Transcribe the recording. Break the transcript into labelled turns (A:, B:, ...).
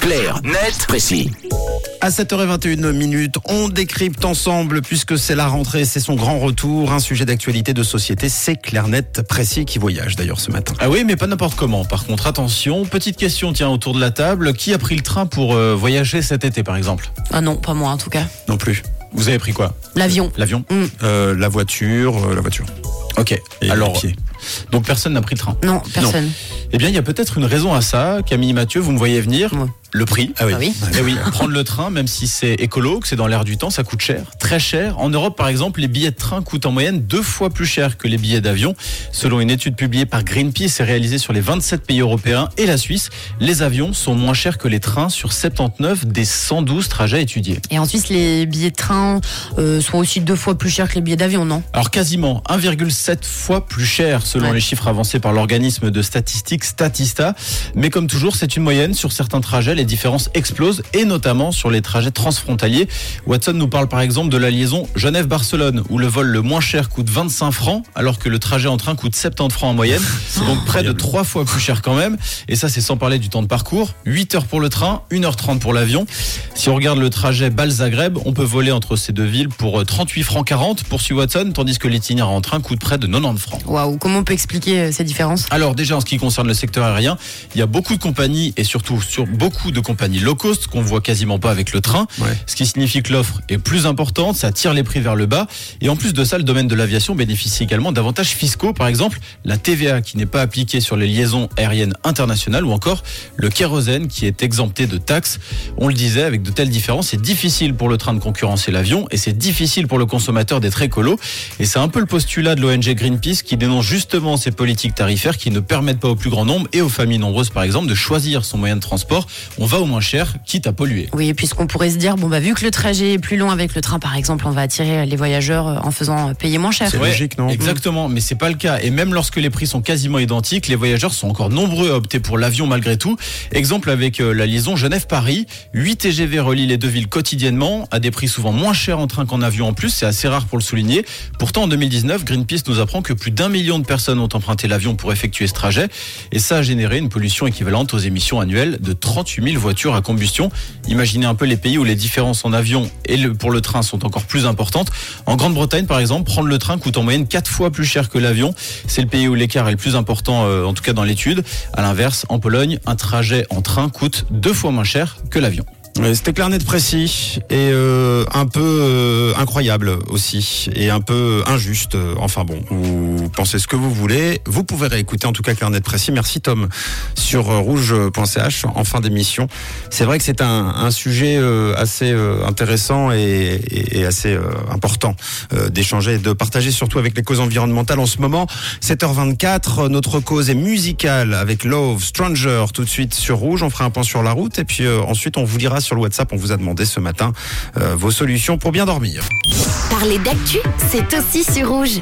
A: Clair, net, précis.
B: À 7h21 minutes, on décrypte ensemble, puisque c'est la rentrée, c'est son grand retour, un sujet d'actualité de société, c'est Clairnet précis qui voyage d'ailleurs ce matin.
C: Ah oui, mais pas n'importe comment. Par contre, attention, petite question, tiens, autour de la table, qui a pris le train pour euh, voyager cet été par exemple?
D: Ah non, pas moi en tout cas.
B: Non plus.
C: Vous avez pris quoi?
D: L'avion.
C: L'avion?
D: Mm.
B: Euh, la voiture, euh, la voiture.
C: Ok,
B: Et
C: alors,
B: les pieds.
C: Donc personne n'a pris le train
D: Non, personne.
C: Eh bien, il y a peut-être une raison à ça, Camille Mathieu, vous me voyez venir
D: Ouais.
C: Le prix.
B: Ah oui.
D: Ah oui.
C: Eh oui, prendre le train, même si c'est écolo, que c'est dans l'air du temps, ça coûte cher, très cher. En Europe, par exemple, les billets de train coûtent en moyenne deux fois plus cher que les billets d'avion. Selon une étude publiée par Greenpeace et réalisée sur les 27 pays européens et la Suisse, les avions sont moins chers que les trains sur 79 des 112 trajets étudiés.
D: Et en Suisse, les billets de train euh, sont aussi deux fois plus chers que les billets d'avion, non?
C: Alors quasiment 1,7 fois plus cher selon
D: Ouais.
C: les chiffres avancés par l'organisme de statistiques Statista. Mais comme toujours, c'est une moyenne. Sur certains trajets, les différences explosent et notamment sur les trajets transfrontaliers. Watson nous parle par exemple de la liaison Genève-Barcelone où le vol le moins cher coûte 25 francs alors que le trajet en train coûte 70 francs en moyenne. C'est donc près de trois fois plus cher quand même. Et ça, c'est sans parler du temps de parcours. 8 heures pour le train, 1h30 pour l'avion. Si on regarde le trajet Bâle-Zagreb, on peut voler entre ces deux villes pour euh, 38 francs 40 poursuit Watson, tandis que l'itinéraire en train coûte près de 90 francs.
D: Waouh, comment on peut expliquer euh, ces différences?
C: Alors déjà en ce qui concerne le secteur aérien, il y a beaucoup de compagnies et surtout sur beaucoup de compagnies low cost qu'on voit quasiment pas avec le train,
B: Ouais.
C: ce qui signifie que l'offre est plus importante, ça tire les prix vers le bas. Et en plus de ça le domaine de l'aviation bénéficie également d'avantages fiscaux. Par exemple la TVA qui n'est pas appliquée sur les liaisons aériennes internationales ou encore le kérosène qui est exempté de taxes. On le disait avec de telles différences, c'est difficile pour le train de concurrencer l'avion et c'est difficile pour le consommateur d'être écolo. Et c'est un peu le postulat de l'ONG Greenpeace qui dénonce justement ces politiques tarifaires qui ne permettent pas au plus grand nombre et aux familles nombreuses par exemple de choisir son moyen de transport. On va au moins cher, quitte à polluer.
D: Oui, puisqu'on pourrait se dire, bon, bah, vu que le trajet est plus long avec le train, par exemple, on va attirer les voyageurs euh, en faisant euh, payer moins cher.
B: C'est logique, non?
C: Exactement, mais c'est pas le cas. Et même lorsque les prix sont quasiment identiques, les voyageurs sont encore nombreux à opter pour l'avion malgré tout. Exemple avec euh, la liaison Genève-Paris. 8 TGV relient les deux villes quotidiennement à des prix souvent moins chers en train qu'en avion en plus. C'est assez rare pour le souligner. Pourtant, en 2019, Greenpeace nous apprend que plus d'un million de personnes ont emprunté l'avion pour effectuer ce trajet. Et ça a généré une pollution équivalente aux émissions annuelles de 38 000 voitures à combustion. Imaginez un peu les pays où les différences en avion et pour le train sont encore plus importantes. En Grande-Bretagne, par exemple, prendre le train coûte en moyenne 4 fois plus cher que l'avion. C'est le pays où l'écart est le plus important, euh, en tout cas dans l'étude. À l'inverse, en Pologne, un trajet en train coûte deux fois moins cher que l'avion.
B: Ouais, C'était Clarnet précis et euh, un peu euh, incroyable aussi et un peu injuste. Enfin bon, vous pensez ce que vous voulez. Vous pouvez réécouter en tout cas Clarnet précis. Merci Tom sur euh, rouge.ch en fin d'émission. C'est vrai que c'est un, sujet euh, assez euh, intéressant et, assez euh, important euh, d'échanger et de partager surtout avec les causes environnementales en ce moment. 7h24, notre cause est musicale avec Love Stranger tout de suite sur Rouge. On fera un point sur la route et puis euh, ensuite on vous dira sur le WhatsApp, on vous a demandé ce matin euh, vos solutions pour bien dormir.
E: Parler d'actu, c'est aussi sur rouge.